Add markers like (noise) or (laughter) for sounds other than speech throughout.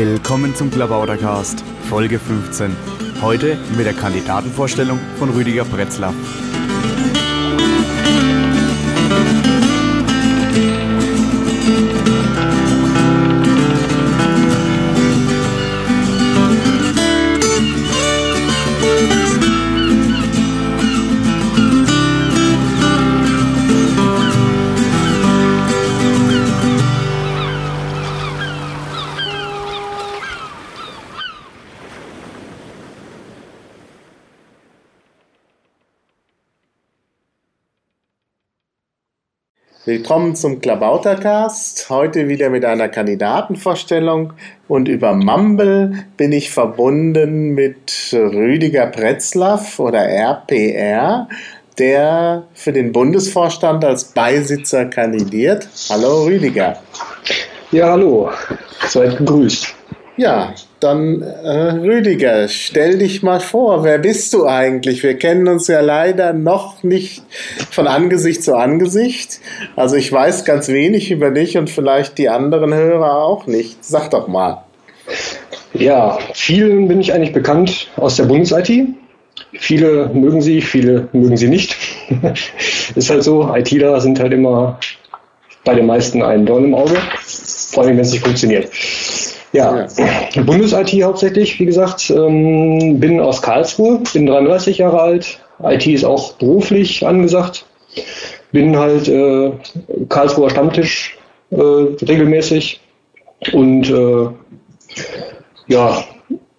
Willkommen zum Klabautercast, Folge 15. Heute mit der Kandidatenvorstellung von Rüdiger Pretzler. Willkommen zum Klabautercast. Heute wieder mit einer Kandidatenvorstellung und über Mumble bin ich verbunden mit Rüdiger Pretzlaff oder RPR, der für den Bundesvorstand als Beisitzer kandidiert. Hallo Rüdiger. Ja, hallo. Seid gegrüßt. Ja, dann äh, Rüdiger, stell dich mal vor, wer bist du eigentlich? Wir kennen uns ja leider noch nicht von Angesicht zu Angesicht. Also ich weiß ganz wenig über dich und vielleicht die anderen Hörer auch nicht. Sag doch mal. Ja, vielen bin ich eigentlich bekannt aus der Bundes-IT. Viele mögen sie, viele mögen sie nicht. (laughs) Ist halt so, ITler sind halt immer bei den meisten ein Dorn im Auge, vor allem wenn es nicht funktioniert. Ja, ja. Bundes-IT hauptsächlich, wie gesagt. Ähm, bin aus Karlsruhe, bin 33 Jahre alt. IT ist auch beruflich angesagt. Bin halt äh, Karlsruher Stammtisch äh, regelmäßig. Und äh, ja,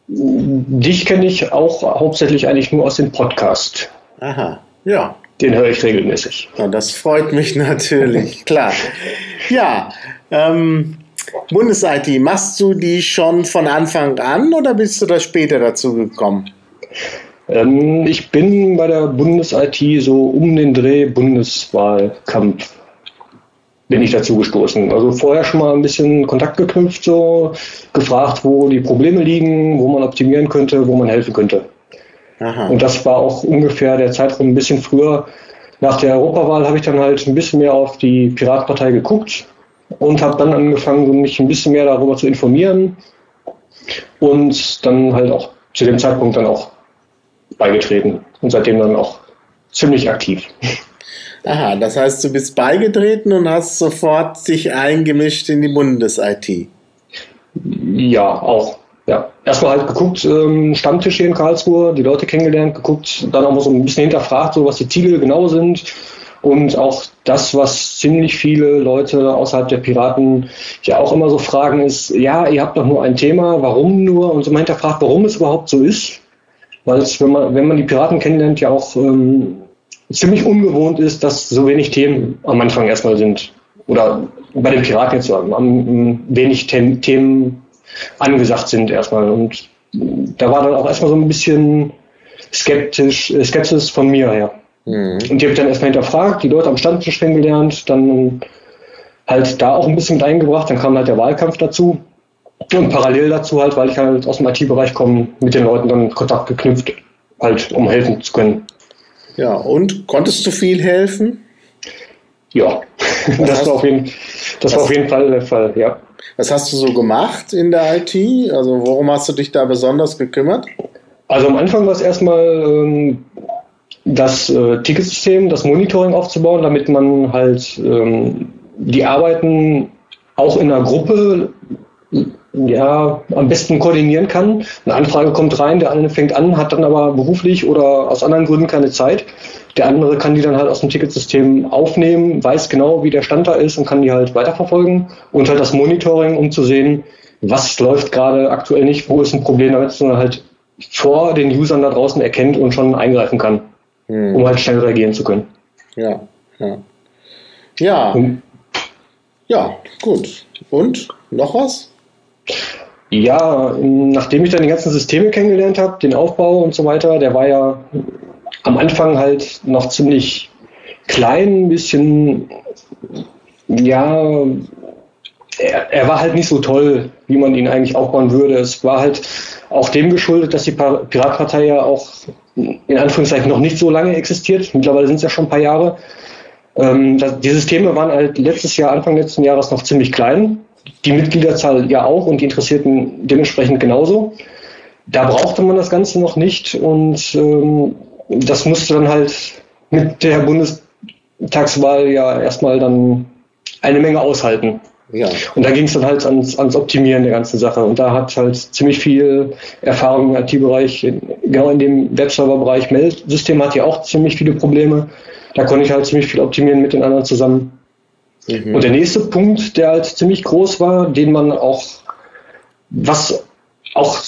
dich kenne ich auch hauptsächlich eigentlich nur aus dem Podcast. Aha, ja. Den höre ich regelmäßig. Ja, das freut mich (laughs) natürlich, klar. Ja, ähm, Bundes-IT, machst du die schon von Anfang an oder bist du da später dazu gekommen? Ähm, ich bin bei der Bundes-IT so um den Dreh Bundeswahlkampf bin ich dazu gestoßen. Also vorher schon mal ein bisschen Kontakt geknüpft, so gefragt, wo die Probleme liegen, wo man optimieren könnte, wo man helfen könnte. Aha. Und das war auch ungefähr der Zeitraum ein bisschen früher. Nach der Europawahl habe ich dann halt ein bisschen mehr auf die Piratpartei geguckt, und habe dann angefangen, mich ein bisschen mehr darüber zu informieren und dann halt auch zu dem Zeitpunkt dann auch beigetreten und seitdem dann auch ziemlich aktiv. Aha, das heißt, du bist beigetreten und hast sofort dich eingemischt in die Bundes-IT. Ja, auch. Ja. Erstmal halt geguckt, ähm, Stammtisch hier in Karlsruhe, die Leute kennengelernt, geguckt, dann auch mal so ein bisschen hinterfragt, so was die Ziele genau sind und auch das, was ziemlich viele Leute außerhalb der Piraten ja auch immer so fragen, ist, ja, ihr habt doch nur ein Thema, warum nur? Und so man hinterfragt, warum es überhaupt so ist. Weil es, wenn man, wenn man die Piraten kennenlernt, ja auch ähm, ziemlich ungewohnt ist, dass so wenig Themen am Anfang erstmal sind. Oder bei den Piraten jetzt so, am, wenig Themen angesagt sind erstmal. Und da war dann auch erstmal so ein bisschen skeptisch, äh, Skepsis von mir her. Mhm. Und die habe ich dann erstmal hinterfragt, die Leute am Stammtisch kennengelernt, dann halt da auch ein bisschen mit eingebracht, dann kam halt der Wahlkampf dazu. Und parallel dazu halt, weil ich halt aus dem IT-Bereich komme, mit den Leuten dann Kontakt geknüpft, halt um helfen zu können. Ja, und konntest du viel helfen? Ja, das, war auf, jeden, das war auf jeden Fall der Fall, ja. Was hast du so gemacht in der IT? Also worum hast du dich da besonders gekümmert? Also am Anfang war es erstmal ähm, das äh, Ticketsystem, das Monitoring aufzubauen, damit man halt ähm, die Arbeiten auch in einer Gruppe ja, am besten koordinieren kann. Eine Anfrage kommt rein, der eine fängt an, hat dann aber beruflich oder aus anderen Gründen keine Zeit. Der andere kann die dann halt aus dem Ticketsystem aufnehmen, weiß genau, wie der Stand da ist und kann die halt weiterverfolgen. Und halt das Monitoring, um zu sehen, was läuft gerade aktuell nicht, wo ist ein Problem, damit man halt vor den Usern da draußen erkennt und schon eingreifen kann hm. um halt schnell reagieren zu können. Ja, ja. Ja, und, ja, gut. Und noch was? Ja, nachdem ich dann die ganzen Systeme kennengelernt habe, den Aufbau und so weiter, der war ja am Anfang halt noch ziemlich klein, ein bisschen, ja, er, er, war halt nicht so toll, wie man ihn eigentlich aufbauen würde. Es war halt auch dem geschuldet, dass die Piratpartei ja auch in Anführungszeichen noch nicht so lange existiert. Mittlerweile sind es ja schon ein paar Jahre. Ähm, das, die Systeme waren halt letztes Jahr, Anfang letzten Jahres noch ziemlich klein die Mitgliederzahl ja auch und die Interessierten dementsprechend genauso. Da brauchte man das Ganze noch nicht und ähm, das musste dann halt mit der Bundestagswahl ja erstmal dann eine Menge aushalten. Ja. Und da ging es dann halt ans, ans Optimieren der ganzen Sache. Und da hat halt ziemlich viel Erfahrung im IT-Bereich, genau in dem Webserver-Bereich. Mail-System hat ja auch ziemlich viele Probleme. Da konnte ich halt ziemlich viel optimieren mit den anderen zusammen. Mhm. Und der nächste Punkt, der halt ziemlich groß war, den man auch, was auch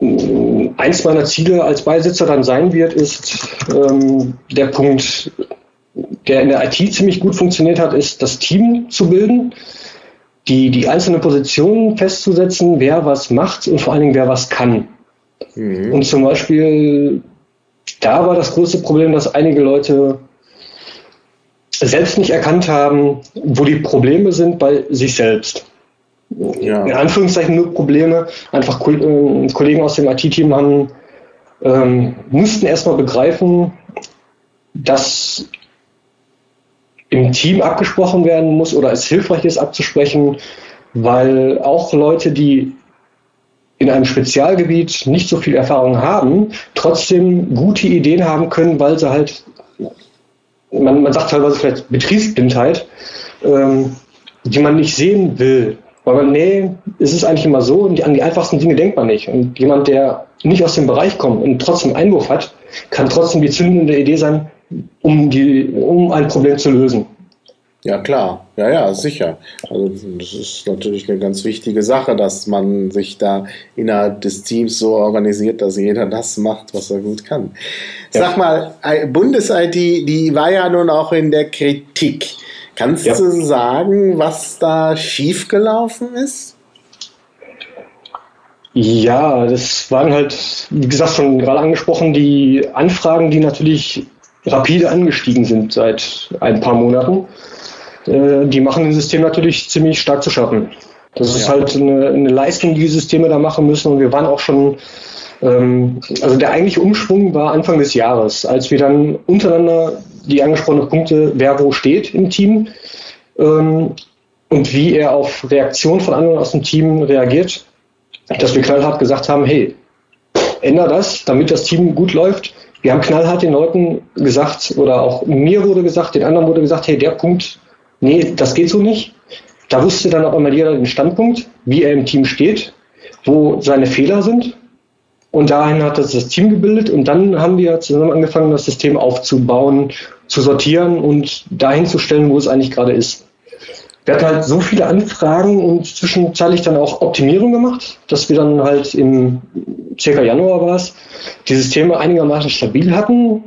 äh, eins meiner Ziele als Beisitzer dann sein wird, ist ähm, der Punkt, der in der IT ziemlich gut funktioniert hat, ist das Team zu bilden, die, die einzelnen Positionen festzusetzen, wer was macht und vor allen Dingen wer was kann. Mhm. Und zum Beispiel, da war das größte Problem, dass einige Leute selbst nicht erkannt haben, wo die Probleme sind bei sich selbst. Ja. In Anführungszeichen nur Probleme. Einfach äh, Kollegen aus dem IT-Team haben, ähm, mussten erstmal begreifen, dass im Team abgesprochen werden muss oder es hilfreich ist abzusprechen, weil auch Leute, die in einem Spezialgebiet nicht so viel Erfahrung haben, trotzdem gute Ideen haben können, weil sie halt, man, man sagt teilweise vielleicht Betriebsblindheit, ähm, die man nicht sehen will. Weil man, nee, es ist eigentlich immer so, an die einfachsten Dinge denkt man nicht. Und jemand, der nicht aus dem Bereich kommt und trotzdem Einwurf hat, kann trotzdem die zündende Idee sein, um, die, um ein Problem zu lösen. Ja, klar. Ja, ja, sicher. Also, das ist natürlich eine ganz wichtige Sache, dass man sich da innerhalb des Teams so organisiert, dass jeder das macht, was er gut kann. Ja. Sag mal, Bundes-IT, die war ja nun auch in der Kritik. Kannst ja. du sagen, was da schiefgelaufen ist? Ja, das waren halt, wie gesagt, schon gerade angesprochen, die Anfragen, die natürlich rapide angestiegen sind seit ein paar Monaten. Äh, die machen dem System natürlich ziemlich stark zu schaffen. Das ja. ist halt eine, eine, Leistung, die die Systeme da machen müssen. Und wir waren auch schon, ähm, also der eigentliche Umschwung war Anfang des Jahres, als wir dann untereinander die angesprochenen Punkte, wer wo steht im Team ähm, und wie er auf Reaktionen von anderen aus dem Team reagiert, dass wir knallhart gesagt haben, hey, änder das, damit das Team gut läuft wir haben knallhart den Leuten gesagt, oder auch mir wurde gesagt, den anderen wurde gesagt, hey, der Punkt, nee, das geht so nicht. Da wusste dann auch immer jeder den Standpunkt, wie er im Team steht, wo seine Fehler sind. Und dahin hat das das Team gebildet und dann haben wir zusammen angefangen, das System aufzubauen, zu sortieren und dahin zu stellen, wo es eigentlich gerade ist. Wir hatten halt so viele Anfragen und zwischenzeitlich dann auch Optimierung gemacht, dass wir dann halt im circa Januar war es, die Systeme einigermaßen stabil hatten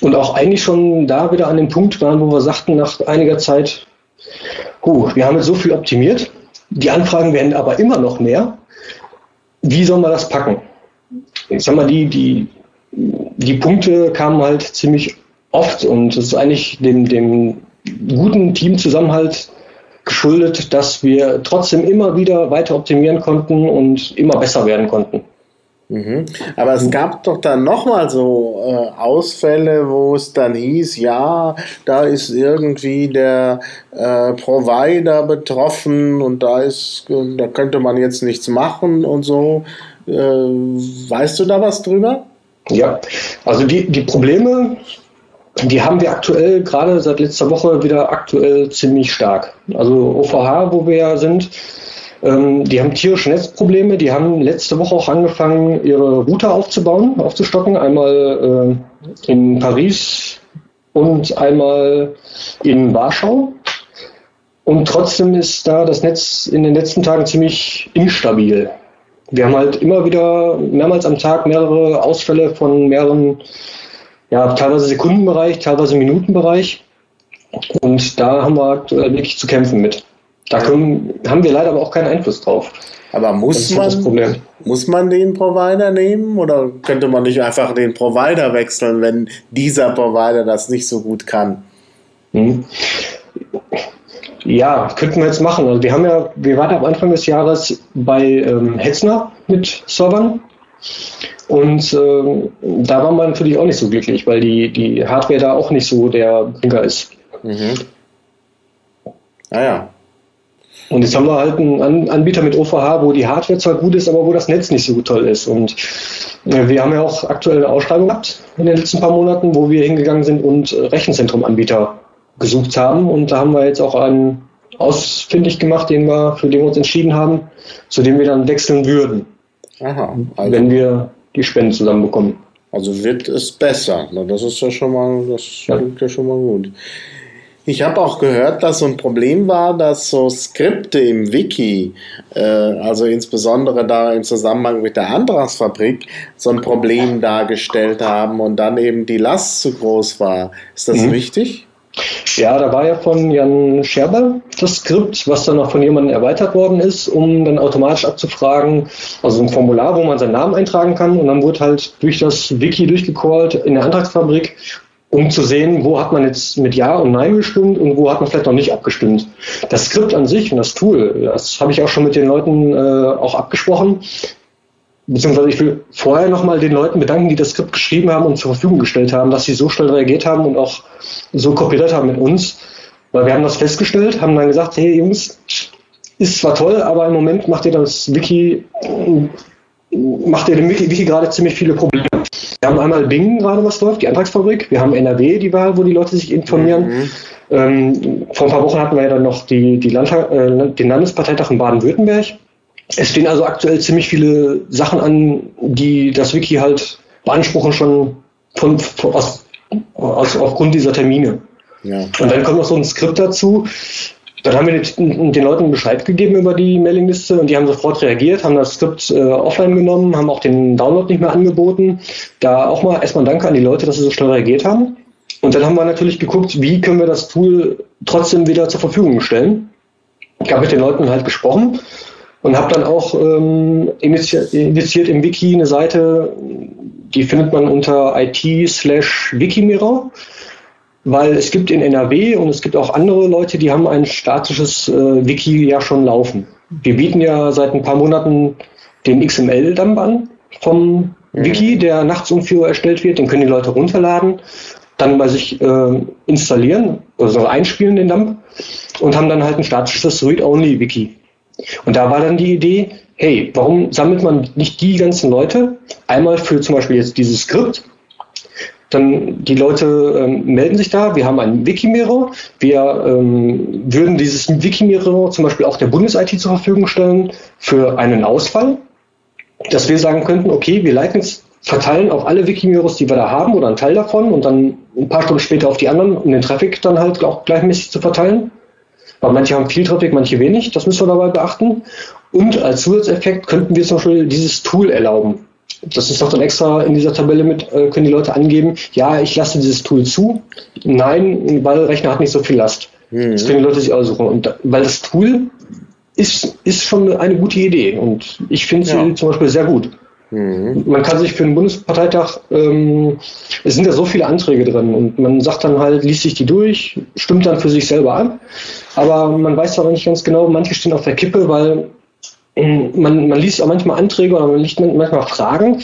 und auch eigentlich schon da wieder an dem Punkt waren, wo wir sagten nach einiger Zeit, huh, wir haben jetzt so viel optimiert, die Anfragen werden aber immer noch mehr. Wie sollen wir das packen? Ich sag mal, die, die, die Punkte kamen halt ziemlich oft und es ist eigentlich dem, dem guten Teamzusammenhalt geschuldet, dass wir trotzdem immer wieder weiter optimieren konnten und immer besser werden konnten. Mhm. Aber es gab doch dann nochmal so äh, Ausfälle, wo es dann hieß, ja, da ist irgendwie der äh, Provider betroffen und da ist, da könnte man jetzt nichts machen und so. Äh, weißt du da was drüber? Ja, also die, die Probleme, die haben wir aktuell gerade seit letzter Woche wieder aktuell ziemlich stark. Also OVH, wo wir ja sind, ähm, die haben tierische Netzprobleme. Die haben letzte Woche auch angefangen, ihre Router aufzubauen, aufzustocken. Einmal äh, in Paris und einmal in Warschau. Und trotzdem ist da das Netz in den letzten Tagen ziemlich instabil. Wir haben halt immer wieder mehrmals am Tag mehrere Ausfälle von mehreren ja, teilweise Sekundenbereich, teilweise Minutenbereich. Und da haben wir aktuell wirklich zu kämpfen mit. Da können, haben wir leider aber auch keinen Einfluss drauf. Aber muss man, muss man den Provider nehmen oder könnte man nicht einfach den Provider wechseln, wenn dieser Provider das nicht so gut kann? Hm. Ja, könnten wir jetzt machen. Also wir haben ja, wir waren am Anfang des Jahres bei ähm, Hetzner mit Servern und äh, da waren wir natürlich auch nicht so glücklich, weil die, die Hardware da auch nicht so der Brinker ist. Mhm. Ah ja. Und jetzt haben wir halt einen Anbieter mit OVH, wo die Hardware zwar gut ist, aber wo das Netz nicht so toll ist. Und äh, wir haben ja auch aktuell eine Ausschreibung gehabt in den letzten paar Monaten, wo wir hingegangen sind und Rechenzentrumanbieter gesucht haben. Und da haben wir jetzt auch einen ausfindig gemacht, den wir, für den wir uns entschieden haben, zu dem wir dann wechseln würden. Aha, also wenn wir die Spenden zusammenbekommen. Also wird es besser. Das ist ja schon mal, das ja. klingt ja schon mal gut. Ich habe auch gehört, dass so ein Problem war, dass so Skripte im Wiki, äh, also insbesondere da im Zusammenhang mit der Antragsfabrik, so ein Problem dargestellt haben und dann eben die Last zu groß war. Ist das mhm. richtig? Ja, da war ja von Jan Scherber das Skript, was dann auch von jemandem erweitert worden ist, um dann automatisch abzufragen, also ein Formular, wo man seinen Namen eintragen kann und dann wurde halt durch das Wiki durchgecallt in der Antragsfabrik, um zu sehen, wo hat man jetzt mit Ja und Nein gestimmt und wo hat man vielleicht noch nicht abgestimmt. Das Skript an sich und das Tool, das habe ich auch schon mit den Leuten äh, auch abgesprochen, beziehungsweise ich will vorher nochmal den Leuten bedanken, die das Skript geschrieben haben und zur Verfügung gestellt haben, dass sie so schnell reagiert haben und auch so kooperiert haben mit uns. Weil wir haben das festgestellt, haben dann gesagt, hey Jungs, ist zwar toll, aber im Moment macht ihr das Wiki, macht ihr dem Wiki, Wiki gerade ziemlich viele Probleme. Wir haben einmal Bing gerade, was läuft, die Antragsfabrik. Wir haben NRW, die Wahl, wo die Leute sich informieren. Mhm. Ähm, vor ein paar Wochen hatten wir ja dann noch die, die Landtag, äh, den Landesparteitag in Baden-Württemberg. Es stehen also aktuell ziemlich viele Sachen an, die das Wiki halt beanspruchen schon von, von aus, aus, aufgrund dieser Termine. Ja. Und dann kommt noch so ein Skript dazu. Dann haben wir den, den Leuten Bescheid gegeben über die Mailingliste und die haben sofort reagiert, haben das Skript äh, offline genommen, haben auch den Download nicht mehr angeboten. Da auch mal erstmal Danke an die Leute, dass sie so schnell reagiert haben. Und dann haben wir natürlich geguckt, wie können wir das Tool trotzdem wieder zur Verfügung stellen. Ich habe mit den Leuten halt gesprochen und habe dann auch ähm, initiiert im Wiki eine Seite, die findet man unter it slash Wikimirror, weil es gibt in NRW und es gibt auch andere Leute, die haben ein statisches äh, Wiki ja schon laufen. Wir bieten ja seit ein paar Monaten den XML-Dump an vom mhm. Wiki, der nachts um 4 Uhr erstellt wird. Den können die Leute runterladen, dann bei sich äh, installieren, also einspielen den Dump und haben dann halt ein statisches Read-Only-Wiki. Und da war dann die Idee, hey, warum sammelt man nicht die ganzen Leute einmal für zum Beispiel jetzt dieses Skript? Dann die Leute ähm, melden sich da, wir haben einen Wikimirror, wir ähm, würden dieses Wikimirror zum Beispiel auch der Bundes-IT zur Verfügung stellen für einen Ausfall, dass wir sagen könnten, okay, wir leiten es verteilen auf alle Wikimirrors, die wir da haben oder einen Teil davon und dann ein paar Stunden später auf die anderen, um den Traffic dann halt auch gleichmäßig zu verteilen. Weil manche haben viel Traffic, manche wenig. Das müssen wir dabei beachten. Und als Zusatzeffekt könnten wir zum Beispiel dieses Tool erlauben. Das ist doch dann extra in dieser Tabelle mit, äh, können die Leute angeben, ja, ich lasse dieses Tool zu. Nein, weil der Rechner hat nicht so viel Last. Mhm. Das können die Leute sich aussuchen. Und weil das Tool ist, ist schon eine gute Idee. Und ich finde sie ja. zum Beispiel sehr gut. Mhm. Man kann sich für einen Bundesparteitag, ähm, es sind ja so viele Anträge drin und man sagt dann halt, liest sich die durch, stimmt dann für sich selber an, aber man weiß aber nicht ganz genau, manche stehen auf der Kippe, weil ähm, man, man liest auch manchmal Anträge oder man liest manchmal Fragen,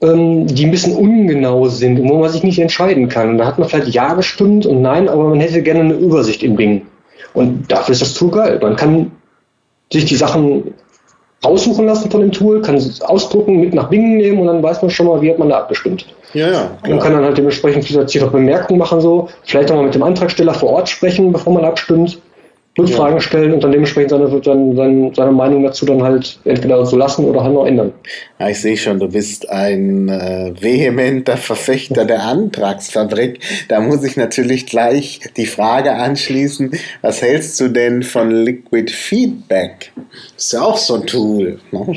ähm, die ein bisschen ungenau sind und wo man sich nicht entscheiden kann. Da hat man vielleicht Ja gestimmt und Nein, aber man hätte gerne eine Übersicht im Bing. Und dafür ist das Tool geil. Man kann sich die Sachen raussuchen lassen von dem Tool, kann es ausdrucken, mit nach Bingen nehmen und dann weiß man schon mal, wie hat man da abgestimmt. Ja, ja. Man kann dann halt dementsprechend vielleicht auch Bemerkungen machen, so, vielleicht auch mal mit dem Antragsteller vor Ort sprechen, bevor man abstimmt. Rückfragen ja. stellen und dann dementsprechend seine, seine, seine, Meinung dazu dann halt entweder so lassen oder halt noch ändern. Ja, ich sehe schon, du bist ein äh, vehementer Verfechter der Antragsfabrik. Da muss ich natürlich gleich die Frage anschließen, was hältst du denn von Liquid Feedback? Ist ja auch so ein Tool. Ne?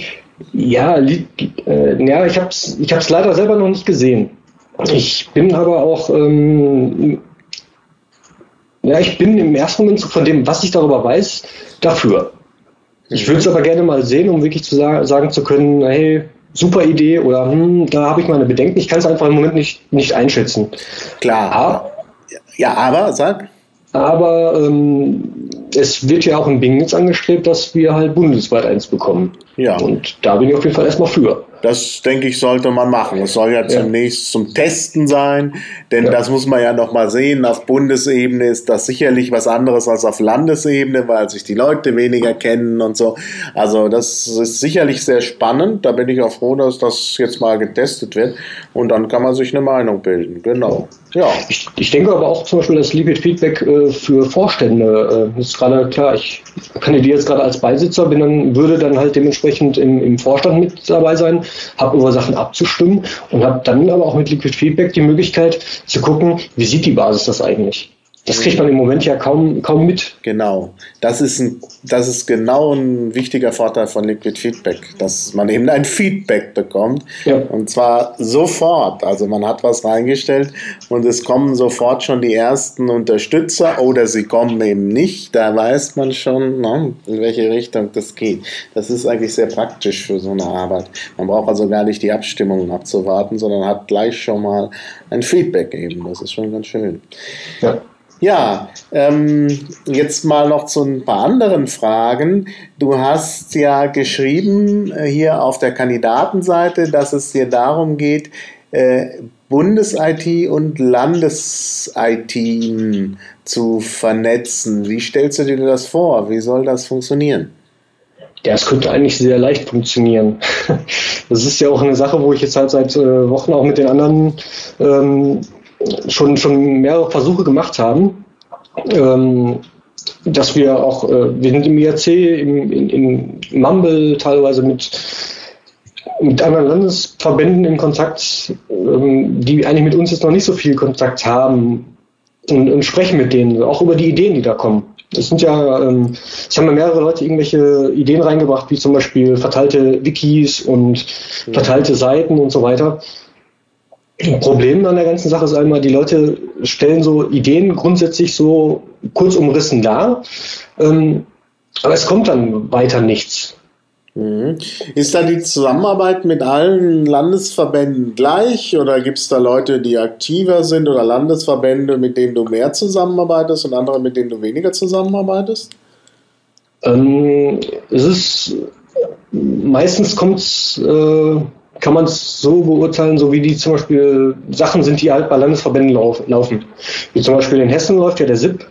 Ja, äh, ja, ich habe es ich hab's leider selber noch nicht gesehen. Ich bin aber auch ähm, ja, ich bin im ersten Moment von dem, was ich darüber weiß, dafür. Ich würde es aber gerne mal sehen, um wirklich zu sagen, sagen zu können, hey, super Idee oder hm, da habe ich meine Bedenken. Ich kann es einfach im Moment nicht, nicht einschätzen. Klar. Aber, ja, aber, sag. Aber ähm, es wird ja auch in Bing jetzt angestrebt, dass wir halt bundesweit eins bekommen. Ja. Und da bin ich auf jeden Fall erstmal für. Das denke ich, sollte man machen. Es soll ja, zunächst zum Testen sein, denn ja. das muss man ja nochmal sehen. Auf Bundesebene ist das sicherlich was anderes als auf Landesebene, weil sich die Leute weniger kennen und so. Also das ist sicherlich sehr spannend. Da bin ich auch froh, dass das jetzt mal getestet wird und dann kann man sich eine Meinung bilden. Genau. Ja. Ich, ich denke aber auch zum Beispiel das Liquid Feedback äh, für Vorstände äh, ist gerade klar. Ich kandidiere jetzt gerade als Beisitzer, bin dann, würde dann halt dementsprechend im, im Vorstand mit dabei sein habe über Sachen abzustimmen und habe dann aber auch mit Liquid Feedback die Möglichkeit zu gucken, wie sieht die Basis das eigentlich. Das kriegt man im Moment ja kaum, kaum mit. Genau. Das ist, ein, das ist genau ein wichtiger Vorteil von Liquid Feedback, dass man eben ein Feedback bekommt. Ja. Und zwar sofort. Also man hat was reingestellt und es kommen sofort schon die ersten Unterstützer oder sie kommen eben nicht. Da weiß man schon, ne, in welche Richtung das geht. Das ist eigentlich sehr praktisch für so eine Arbeit. Man braucht also gar nicht die Abstimmungen abzuwarten, sondern hat gleich schon mal ein Feedback eben. Das ist schon ganz schön. Ja. Ja, ähm, jetzt mal noch zu ein paar anderen Fragen. Du hast ja geschrieben äh, hier auf der Kandidatenseite, dass es dir darum geht, äh, Bundes-IT und Landes-IT zu vernetzen. Wie stellst du dir das vor? Wie soll das funktionieren? Ja, es könnte eigentlich sehr leicht funktionieren. (laughs) Das ist ja auch eine Sache, wo ich jetzt halt seit äh, Wochen auch mit den anderen ähm, schon, schon mehrere Versuche gemacht haben, ähm, dass wir auch, äh, wir sind im IRC, im, in, in Mumble teilweise mit, mit anderen Landesverbänden in Kontakt, ähm, die eigentlich mit uns jetzt noch nicht so viel Kontakt haben und, und sprechen mit denen, auch über die Ideen, die da kommen. Das sind ja, ähm, es haben ja mehrere Leute irgendwelche Ideen reingebracht, wie zum Beispiel verteilte Wikis und verteilte Seiten und so weiter. Problem an der ganzen Sache ist einmal, die Leute stellen so Ideen grundsätzlich so kurz umrissen dar, ähm, aber es kommt dann weiter nichts. Mhm. Ist da die Zusammenarbeit mit allen Landesverbänden gleich oder gibt es da Leute, die aktiver sind oder Landesverbände, mit denen du mehr zusammenarbeitest und andere, mit denen du weniger zusammenarbeitest? Ähm, es ist meistens kommt es äh, kann man es so beurteilen, so wie die zum Beispiel Sachen sind, die halt bei Landesverbänden lauf, laufen. Wie zum Beispiel in Hessen läuft ja der SIP.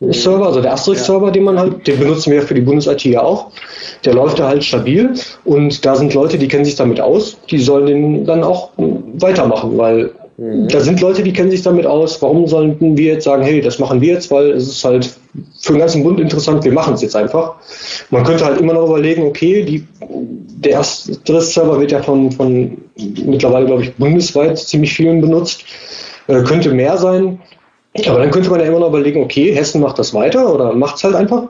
Server, also der Asterix-Server, den man halt, den benutzen wir für die Bundes-IT ja auch. Der läuft da halt stabil und da sind Leute, die kennen sich damit aus, die sollen den dann auch weitermachen, weil Mhm. Da sind Leute, die kennen sich damit aus. Warum sollten wir jetzt sagen, hey, das machen wir jetzt, weil es ist halt für den ganzen Bund interessant, wir machen es jetzt einfach. Man könnte halt immer noch überlegen, okay, die, der erste Server wird ja von, von mittlerweile, glaube ich, bundesweit ziemlich vielen benutzt. Äh, könnte mehr sein. Aber dann könnte man ja immer noch überlegen, okay, Hessen macht das weiter oder macht es halt einfach.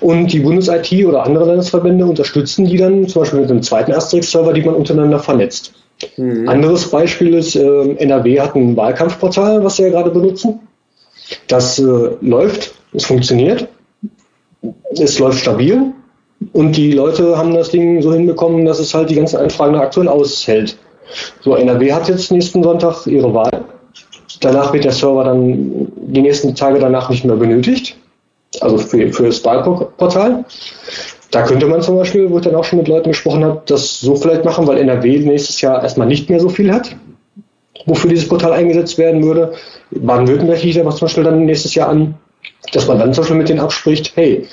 Und die Bundes-IT oder andere Landesverbände unterstützen die dann zum Beispiel mit einem zweiten Asterix-Server, die man untereinander vernetzt. Mhm. Anderes Beispiel ist, äh, NRW hat ein Wahlkampfportal, was sie ja gerade benutzen. Das äh, läuft, es funktioniert, es läuft stabil und die Leute haben das Ding so hinbekommen, dass es halt die ganzen Anfragen aktuell aushält. So, NRW hat jetzt nächsten Sonntag ihre Wahl. Danach wird der Server dann die nächsten Tage danach nicht mehr benötigt. Also für, für das Wahlportal. Da könnte man zum Beispiel, wo ich dann auch schon mit Leuten gesprochen habe, das so vielleicht machen, weil NRW nächstes Jahr erstmal nicht mehr so viel hat, wofür dieses Portal eingesetzt werden würde. Baden-Württemberg liegt aber zum Beispiel dann nächstes Jahr an, dass man dann zum Beispiel mit denen abspricht, hey,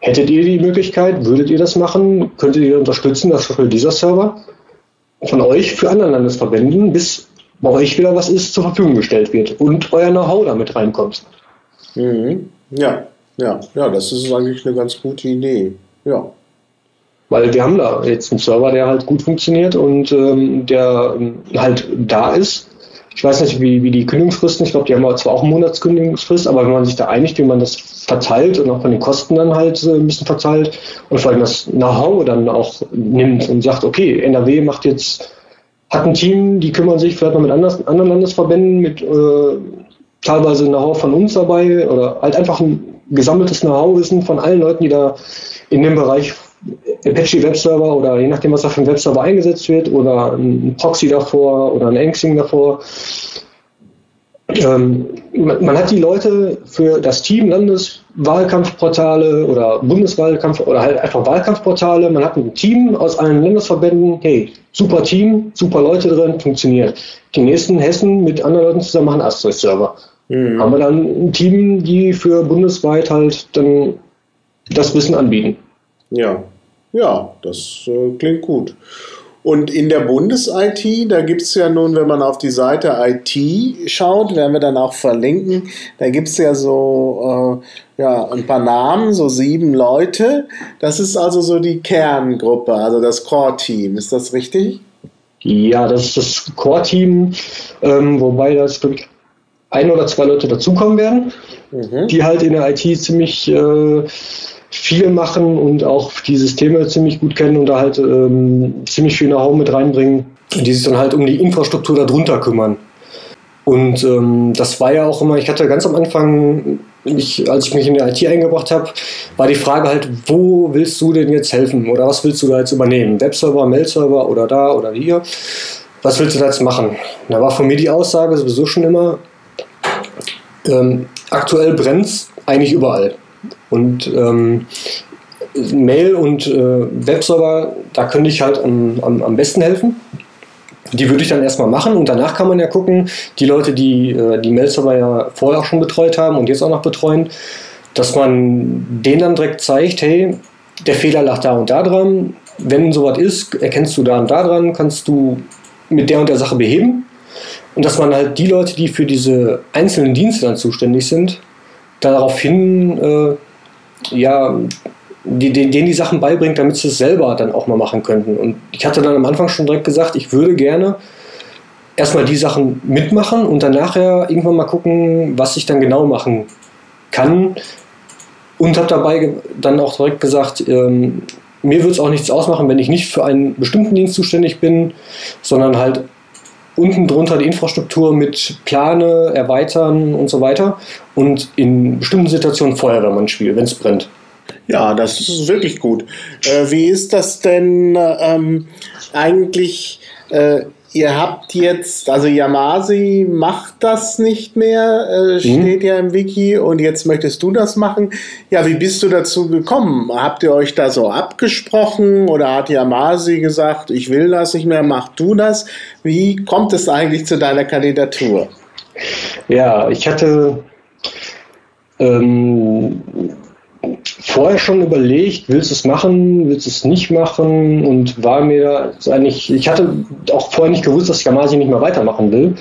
hättet ihr die Möglichkeit, würdet ihr das machen, könntet ihr unterstützen, dass zum Beispiel dieser Server von euch für andere Landesverbänden, bis bei euch wieder was ist, zur Verfügung gestellt wird und euer Know-how damit reinkommt. Mhm. Ja, ja, ja, das ist eigentlich eine ganz gute Idee. Ja. Weil wir haben da jetzt einen Server, der halt gut funktioniert und ähm, der ähm, halt da ist. Ich weiß nicht, wie, wie die Kündigungsfristen, ich glaube, die haben zwar auch eine Monatskündigungsfrist, aber wenn man sich da einigt, wie man das verteilt und auch von den Kosten dann halt äh, ein bisschen verteilt und vor allem das Know-how dann auch nimmt und sagt, okay, NRW macht jetzt, hat ein Team, die kümmern sich vielleicht mal mit anders, anderen Landesverbänden, mit äh, teilweise Know-how von uns dabei oder halt einfach ein gesammeltes Know-how-Wissen von allen Leuten, die da in dem Bereich Apache Webserver oder je nachdem, was da für ein Webserver eingesetzt wird oder ein Proxy davor oder ein Engsing davor. ähm, man, man, hat die Leute für das Team Landeswahlkampfportale oder Bundeswahlkampf oder halt einfach Wahlkampfportale. Man hat ein Team aus allen Landesverbänden. Hey, super Team, super Leute drin, funktioniert. Die nächsten Hessen mit anderen Leuten zusammen machen Astroid-Server. Mhm. Haben wir dann ein Team, die für bundesweit halt dann das Wissen anbieten. Ja, ja, das äh, klingt gut. Und in der Bundes-IT, da gibt es ja nun, wenn man auf die Seite IT schaut, werden wir dann auch verlinken, da gibt es ja so äh, ja, ein paar Namen, so sieben Leute. Das ist also so die Kerngruppe, also das Core-Team. Ist das richtig? Ja, das ist das Core-Team, ähm, wobei das, glaube ich, ein oder zwei Leute dazukommen werden, mhm. die halt in der IT ziemlich äh, viel machen und auch die Systeme ziemlich gut kennen und da halt ähm, ziemlich viel Know-how mit reinbringen, die sich dann halt um die Infrastruktur darunter kümmern. Und ähm, das war ja auch immer, ich hatte ganz am Anfang, ich, als ich mich in die IT eingebracht habe, war die Frage halt, wo willst du denn jetzt helfen oder was willst du da jetzt übernehmen? Webserver, Mail-Server oder da oder hier? Was willst du da jetzt machen? Da war von mir die Aussage sowieso schon immer, ähm, aktuell brennt es eigentlich überall. Und ähm, Mail und äh, Webserver, da könnte ich halt am, am, am besten helfen. Die würde ich dann erstmal machen und danach kann man ja gucken, die Leute, die äh, die Mail-Server ja vorher auch schon betreut haben und jetzt auch noch betreuen, dass man denen dann direkt zeigt, hey, der Fehler lag da und da dran. Wenn sowas ist, erkennst du da und da dran, kannst du mit der und der Sache beheben. Und dass man halt die Leute, die für diese einzelnen Dienste dann zuständig sind, daraufhin äh, ja, die, denen die Sachen beibringt, damit sie es selber dann auch mal machen könnten. Und ich hatte dann am Anfang schon direkt gesagt, ich würde gerne erstmal die Sachen mitmachen und dann nachher irgendwann mal gucken, was ich dann genau machen kann. Und habe dabei dann auch direkt gesagt, ähm, mir würde es auch nichts ausmachen, wenn ich nicht für einen bestimmten Dienst zuständig bin, sondern halt unten drunter die Infrastruktur mit Plane, Erweitern und so weiter und in bestimmten Situationen Feuerwehrmann spiele, wenn es brennt. Ja, das ist wirklich gut. Äh, wie ist das denn ähm, eigentlich? Äh, ihr habt jetzt, also Yamasi macht das nicht mehr, äh, mhm. steht mhm. ja im Wiki, und jetzt möchtest du das machen. Ja, wie bist du dazu gekommen? Habt ihr euch da so abgesprochen oder hat Yamasi gesagt, ich will das nicht mehr, mach du das? Wie kommt es eigentlich zu deiner Kandidatur? Ja, ich hatte ähm, vorher schon überlegt, willst du es machen, willst du es nicht machen und war mir eigentlich, ich hatte auch vorher nicht gewusst, dass Yamasi nicht mehr weitermachen will.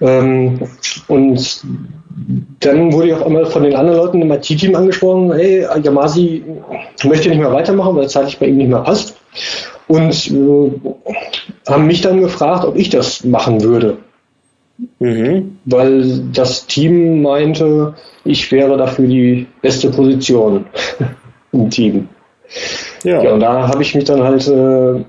Ähm, und dann wurde ich auch einmal von den anderen Leuten im IT-Team angesprochen, hey, Yamasi möchte nicht mehr weitermachen, weil zeitlich bei ihm nicht mehr passt. Und äh, haben mich dann gefragt, ob ich das machen würde. Mhm. Weil das Team meinte, ich wäre dafür die beste Position (laughs) im Team. Ja. ja und da habe ich mich dann halt, äh,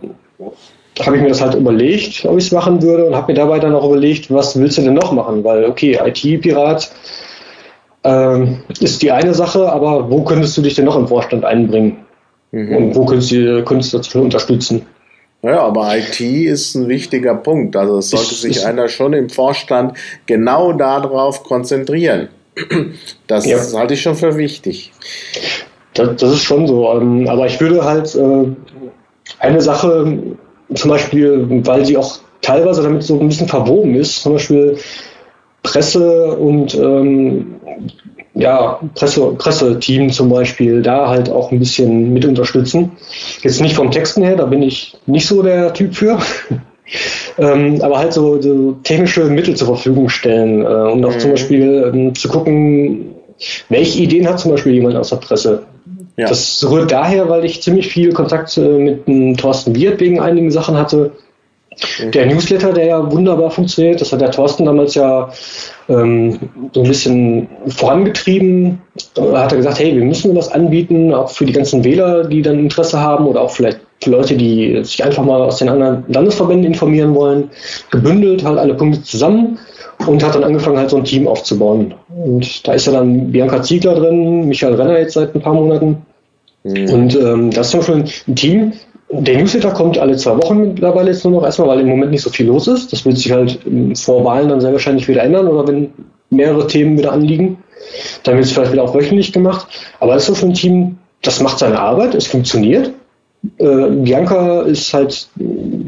habe ich mir das halt überlegt, ob ich es machen würde und habe mir dabei dann auch überlegt, was willst du denn noch machen? Weil, okay, IT-Pirat äh, ist die eine Sache, aber wo könntest du dich denn noch im Vorstand einbringen? Mhm. Und wo könntest du, könntest du unterstützen? Ja, aber IT ist ein wichtiger Punkt. Also es sollte sich einer schon im Vorstand genau darauf konzentrieren. Das ja. halte ich schon für wichtig. Das, das ist schon so. Ähm, aber ich würde halt äh, eine Sache, zum Beispiel, weil sie auch teilweise damit so ein bisschen verwoben ist, zum Beispiel Presse und ähm, ja, Presse, Presseteam zum Beispiel da halt auch ein bisschen mit unterstützen. Jetzt nicht vom Texten her, da bin ich nicht so der Typ für. (laughs) ähm, aber halt so, so, technische Mittel zur Verfügung stellen äh, und auch mhm. zum Beispiel ähm, zu gucken, welche Ideen hat zum Beispiel jemand aus der Presse. Ja. Das rührt daher, weil ich ziemlich viel Kontakt äh, mit dem Thorsten Wirt wegen einigen Sachen hatte der Newsletter, der ja wunderbar funktioniert, das hat der Thorsten damals ja ähm, so ein bisschen vorangetrieben. Da hat er gesagt, hey, wir müssen was anbieten, auch für die ganzen Wähler, die dann Interesse haben oder auch vielleicht für Leute, die sich einfach mal aus den anderen Landesverbänden informieren wollen. Gebündelt halt alle Punkte zusammen und hat dann angefangen, halt so ein Team aufzubauen. Und da ist ja dann Bianca Ziegler drin, Michael Renner jetzt seit ein paar Monaten. Mhm. Und ähm, das ist zum Beispiel ein Team, der Newsletter kommt alle zwei Wochen mittlerweile jetzt nur noch erstmal, weil im Moment nicht so viel los ist. Das wird sich halt vor Wahlen dann sehr wahrscheinlich wieder ändern oder wenn mehrere Themen wieder anliegen. Dann wird es vielleicht wieder auch wöchentlich gemacht. Aber das ist so für ein Team, das macht seine Arbeit, es funktioniert. Äh, Bianca ist halt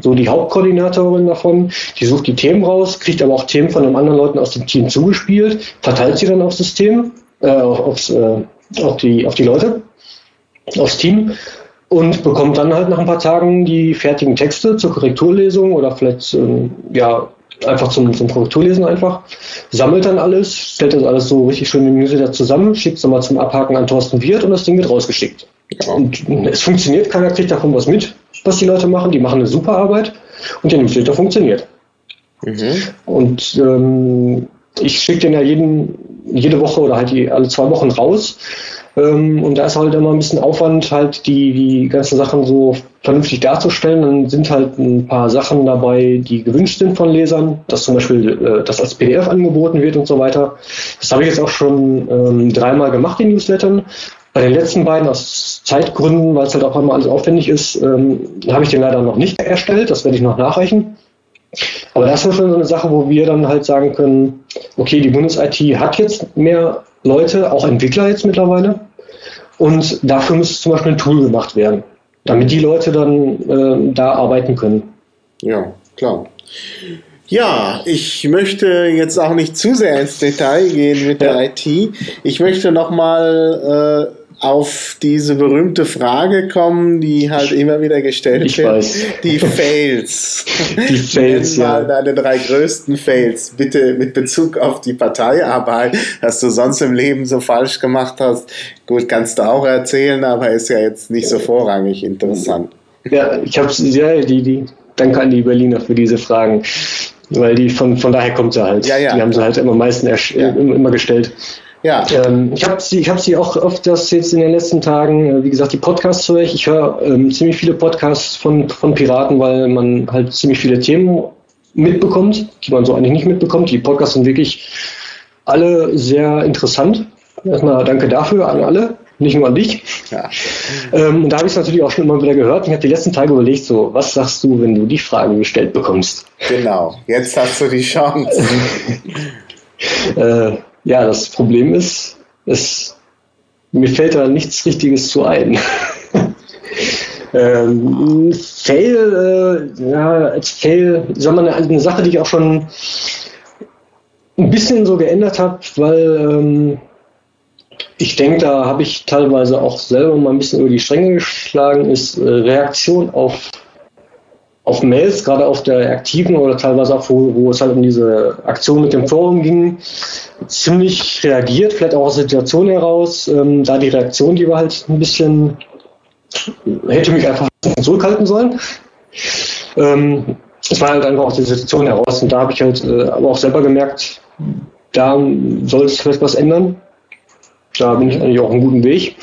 so die Hauptkoordinatorin davon. Die sucht die Themen raus, kriegt aber auch Themen von den anderen Leuten aus dem Team zugespielt, verteilt sie dann aufs System, äh, aufs, äh, auf, die, auf die Leute, aufs Team und bekommt dann halt nach ein paar Tagen die fertigen Texte zur Korrekturlesung oder vielleicht ähm, ja einfach zum, zum Korrekturlesen einfach, sammelt dann alles, stellt das alles so richtig schön im Newsletter zusammen, schickt es nochmal zum Abhaken an Thorsten Wirth und das Ding wird rausgeschickt. Und es funktioniert, keiner kriegt davon was mit, was die Leute machen, die machen eine super Arbeit und der Newsletter funktioniert. Mhm. Und ähm, ich schicke den ja jeden, jede Woche oder halt die, alle zwei Wochen raus ähm, und da ist halt immer ein bisschen Aufwand, halt die, die ganzen Sachen so vernünftig darzustellen. Dann sind halt ein paar Sachen dabei, die gewünscht sind von Lesern, dass zum Beispiel äh, das als PDF angeboten wird und so weiter. Das habe ich jetzt auch schon ähm, dreimal gemacht in Newslettern. Bei den letzten beiden aus Zeitgründen, weil es halt auch immer alles aufwendig ist, ähm, habe ich den leider noch nicht erstellt. Das werde ich noch nachreichen. Aber das ist schon so eine Sache, wo wir dann halt sagen können, okay, die Bundes-IT hat jetzt mehr Leute, auch Entwickler jetzt mittlerweile. Und dafür müsste zum Beispiel ein Tool gemacht werden, damit die Leute dann äh, da arbeiten können. Ja, klar. Ja, ich möchte jetzt auch nicht zu sehr ins Detail gehen mit der IT. Ich möchte nochmal äh, auf diese berühmte Frage kommen, die halt immer wieder gestellt ich wird. Weiß. Die Fails. Die Fails, ja. mal deine drei größten Fails, bitte mit Bezug auf die Parteiarbeit, was du sonst im Leben so falsch gemacht hast. Gut, kannst du auch erzählen, aber ist ja jetzt nicht so vorrangig interessant. Ja, ich habe ja, die, die, danke an die Berliner für diese Fragen. Weil die von, von daher kommt sie halt. Ja, ja, die haben sie halt immer meisten ja. immer gestellt. Ja. Ähm, ich habe sie, hab sie auch öfters jetzt in den letzten Tagen, äh, wie gesagt, die Podcasts höre ich. Ich höre ähm, ziemlich viele Podcasts von, von Piraten, weil man halt ziemlich viele Themen mitbekommt, die man so eigentlich nicht mitbekommt. Die Podcasts sind wirklich alle sehr interessant. Erstmal danke dafür an alle, nicht nur an dich. Ja. Ähm, und da habe ich es natürlich auch schon immer wieder gehört. Ich habe die letzten Tage überlegt, so, was sagst du, wenn du die Frage gestellt bekommst? Genau, jetzt hast du die Chance. (laughs) äh, ja, das Problem ist, es, mir fällt da nichts Richtiges zu ein. (laughs) ähm, Fail, äh, ja, als Fail, sagen wir eine, eine Sache, die ich auch schon ein bisschen so geändert habe, weil ähm, ich denke, da habe ich teilweise auch selber mal ein bisschen über die Stränge geschlagen, ist äh, Reaktion auf auf Mails, gerade auf der aktiven oder teilweise auch, wo, wo es halt um diese Aktion mit dem Forum ging, ziemlich reagiert, vielleicht auch aus der Situation heraus. Ähm, da die Reaktion, die war halt ein bisschen, hätte mich einfach zurückhalten sollen. Ähm, es war halt einfach aus der Situation heraus und da habe ich halt äh, aber auch selber gemerkt, da soll es vielleicht was ändern. Da bin ich eigentlich auch auf einem guten Weg.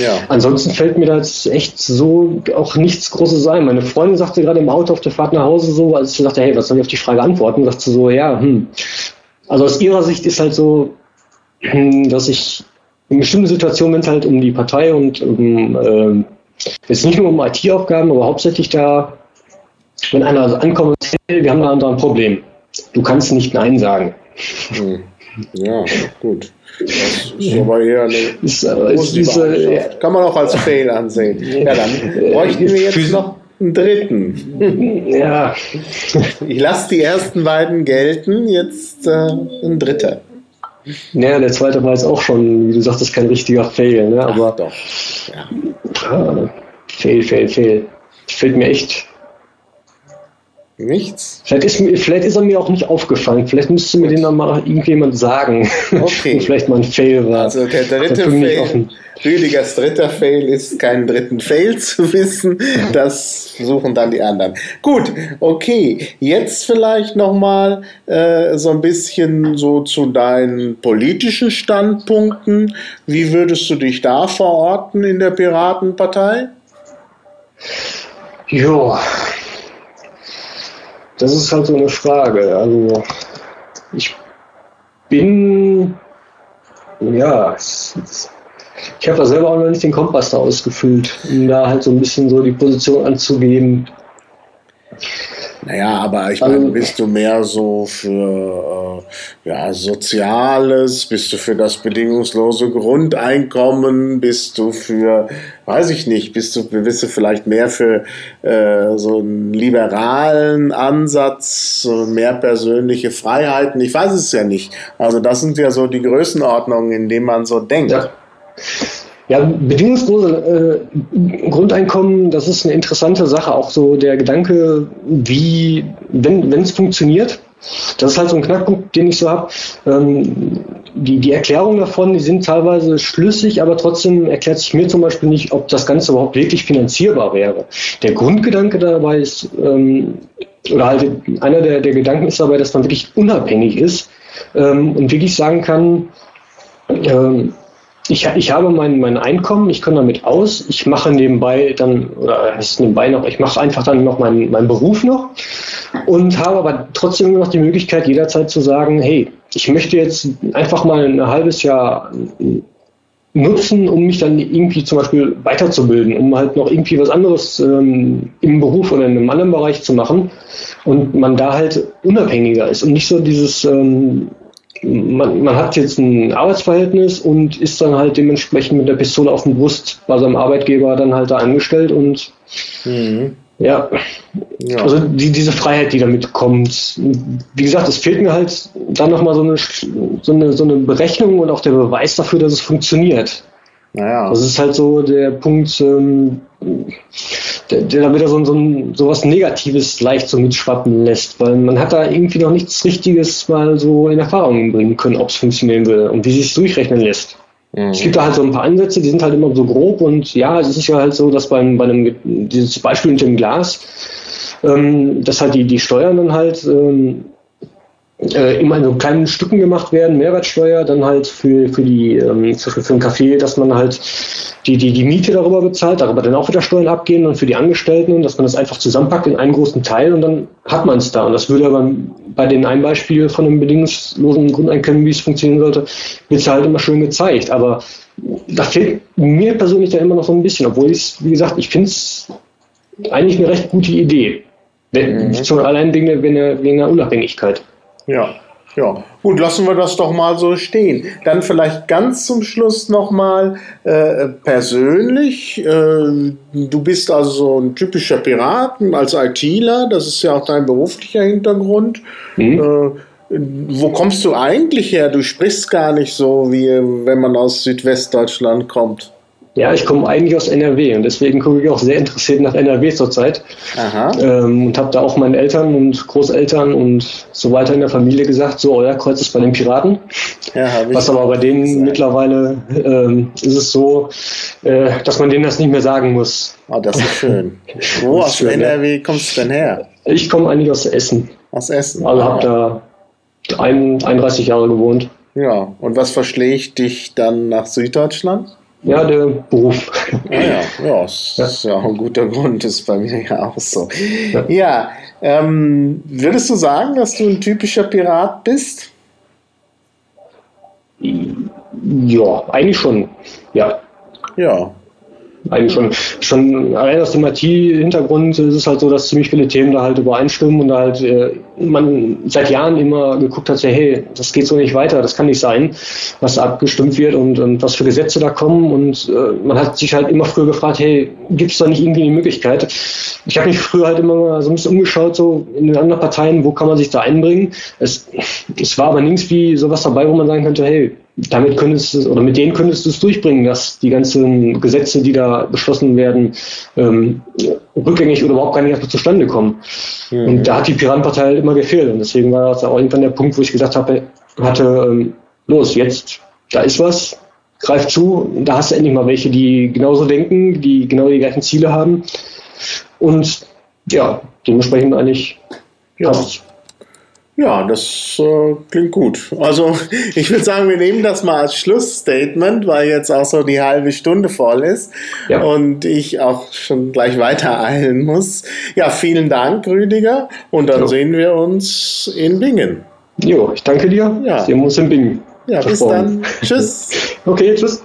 Ja. Ansonsten fällt mir da jetzt echt so auch nichts Großes ein. Meine Freundin sagte gerade im Auto auf der Fahrt nach Hause so, als sie sagte, hey, was soll ich auf die Frage antworten? Sagte sie so, ja, hm. Also aus ihrer Sicht ist halt so, hm, dass ich in bestimmten Situationen, wenn es halt um die Partei und um, äh, jetzt nicht nur um IT-Aufgaben, aber hauptsächlich da, wenn einer ankommt und sagt, hey, wir haben da ein Problem. Du kannst nicht Nein sagen. Hm. Ja, gut. Das ist aber eher eine ist, ist diese, ja. Kann man auch als Fail ansehen. Ja, dann bräuchten wir jetzt noch einen dritten. Ja. Ich lasse die ersten beiden gelten, jetzt äh, ein dritter. Ja, der zweite war jetzt auch schon, wie du sagtest, kein richtiger Fail. Ne? Aber Ach doch. Ja. Ah, fail, fail, fail. Fällt mir echt Nichts? Vielleicht ist, vielleicht ist er mir auch nicht aufgefallen. Vielleicht müsste mir den dann mal irgendjemand sagen. Okay. (laughs) vielleicht mal ein Fail war. Also der dritte Fail, Rüdigers dritter Fail ist, keinen dritten Fail zu wissen. Das suchen dann die anderen. Gut, okay. Jetzt vielleicht nochmal äh, so ein bisschen so zu deinen politischen Standpunkten. Wie würdest du dich da verorten in der Piratenpartei? Ja, das ist halt so eine Frage. Also ich bin, ja, Ich habe da selber auch noch nicht den Kompass da ausgefüllt, um da halt so ein bisschen so die Position anzugeben. Naja, aber ich meine, also- bist du mehr so für äh, ja, Soziales, bist du für das bedingungslose Grundeinkommen, bist du für, weiß ich nicht, bist du, bist du vielleicht mehr für äh, so einen liberalen Ansatz, so mehr persönliche Freiheiten? Ich weiß es ja nicht. Also das sind ja so die Größenordnungen, in denen man so denkt. Ja. Ja, bedingungslose äh, Grundeinkommen, das ist eine interessante Sache. Auch so der Gedanke, wie, wenn es funktioniert, das ist halt so ein Knackpunkt, den ich so habe. Ähm, die, die Erklärungen davon, die sind teilweise schlüssig, aber trotzdem erklärt sich mir zum Beispiel nicht, ob das Ganze überhaupt wirklich finanzierbar wäre. Der Grundgedanke dabei ist, ähm, oder halt einer der, der Gedanken ist dabei, dass man wirklich unabhängig ist ähm, und wirklich sagen kann, ähm, ich, ich habe mein, mein Einkommen, ich komme damit aus, ich mache nebenbei dann, oder heißt nebenbei noch, ich mache einfach dann noch meinen, meinen Beruf noch. Und habe aber trotzdem noch die Möglichkeit, jederzeit zu sagen, hey, ich möchte jetzt einfach mal ein halbes Jahr nutzen, um mich dann irgendwie zum Beispiel weiterzubilden, um halt noch irgendwie was anderes ähm, im Beruf oder in einem anderen Bereich zu machen. Und man da halt unabhängiger ist und nicht so dieses ähm, man, man hat jetzt ein Arbeitsverhältnis und ist dann halt dementsprechend mit der Pistole auf dem Brust bei seinem Arbeitgeber dann halt da angestellt und mhm. ja, ja, also die, diese Freiheit, die damit kommt. Wie gesagt, es fehlt mir halt dann nochmal so eine, so, eine, so eine Berechnung und auch der Beweis dafür, dass es funktioniert. Naja. Das ist halt so der Punkt, ähm, der, der da wieder so, so, so was Negatives leicht so mitschwappen lässt, weil man hat da irgendwie noch nichts Richtiges mal so in Erfahrung bringen können, ob es funktionieren will und wie sich es durchrechnen lässt. Mhm. Es gibt da halt so ein paar Ansätze, die sind halt immer so grob und ja, es ist ja halt so, dass beim, bei einem, dieses Beispiel mit dem Glas, ähm, dass halt die, die Steuern dann halt ähm, äh, immer in so kleinen Stücken gemacht werden, Mehrwertsteuer, dann halt für, für die, ähm, zum Beispiel für ein Café, dass man halt die, die, die Miete darüber bezahlt, darüber dann auch wieder Steuern abgehen und für die Angestellten, dass man das einfach zusammenpackt in einen großen Teil und dann hat man es da. Und das würde aber bei den ein Beispiel von einem bedingungslosen Grundeinkommen, wie es funktionieren sollte, wird es halt immer schön gezeigt. Aber da fehlt mir persönlich da immer noch so ein bisschen, obwohl ich wie gesagt, ich finde es eigentlich eine recht gute Idee. Wenn, mhm. Schon allein wegen der, wegen der Unabhängigkeit. Ja, ja. Gut, lassen wir das doch mal so stehen. Dann vielleicht ganz zum Schluss nochmal äh, persönlich. Äh, du bist also ein typischer Piraten als ITler, das ist ja auch dein beruflicher Hintergrund. Mhm. Äh, wo kommst du eigentlich her? Du sprichst gar nicht so, wie wenn man aus Südwestdeutschland kommt. Ja, ich komme eigentlich aus NRW und deswegen gucke ich auch sehr interessiert nach NRW zurzeit. Ähm, und habe da auch meinen Eltern und Großeltern und so weiter in der Familie gesagt, so, euer Kreuz ist bei den Piraten. Ja, Was aber bei denen gesagt. mittlerweile ähm, ist es so, äh, dass man denen das nicht mehr sagen muss. Oh, das ist schön. (laughs) Wo aus schön, NRW ja. kommst du denn her? Ich komme eigentlich aus Essen. Aus Essen? Also habe da ein, 31 Jahre gewohnt. Ja, und was verschlägt dich dann nach Süddeutschland? Ja, der Beruf. Ah ja, ja, das ja. ist ja auch ein guter Grund, ist bei mir ja auch so. Ja, ja ähm, würdest du sagen, dass du ein typischer Pirat bist? Ja, eigentlich schon. Ja. Ja, eigentlich schon, schon rein aus dem IT-Hintergrund ist es halt so, dass ziemlich viele Themen da halt übereinstimmen und da halt äh, man seit Jahren immer geguckt hat, hey, das geht so nicht weiter, das kann nicht sein, was abgestimmt wird und, und was für Gesetze da kommen und äh, man hat sich halt immer früher gefragt, hey, gibt es da nicht irgendwie eine Möglichkeit? Ich habe mich früher halt immer mal so ein bisschen umgeschaut, so in den anderen Parteien, wo kann man sich da einbringen? Es, es war aber nirgends wie sowas dabei, wo man sagen könnte, hey, damit könntest du oder mit denen könntest du es durchbringen, dass die ganzen Gesetze, die da beschlossen werden, ähm, rückgängig oder überhaupt gar nicht erst zustande kommen. Mhm. Und da hat die Piratenpartei halt immer gefehlt. Und deswegen war das auch irgendwann der Punkt, wo ich gesagt habe, hatte, ähm, los, jetzt, da ist was, greif zu, da hast du endlich mal welche, die genauso denken, die genau die gleichen Ziele haben. Und ja, dementsprechend eigentlich ja. passt ja, das äh, klingt gut. Also (laughs) ich würde sagen, wir nehmen das mal als Schlussstatement, weil jetzt auch so die halbe Stunde voll ist ja. und ich auch schon gleich weiter eilen muss. Ja, vielen Dank, Rüdiger. Und dann jo. sehen wir uns in Bingen. Jo, ich danke dir. Ja. Sehen wir uns in Bingen. Ja, bis dann. (laughs) Tschüss. okay, tschüss.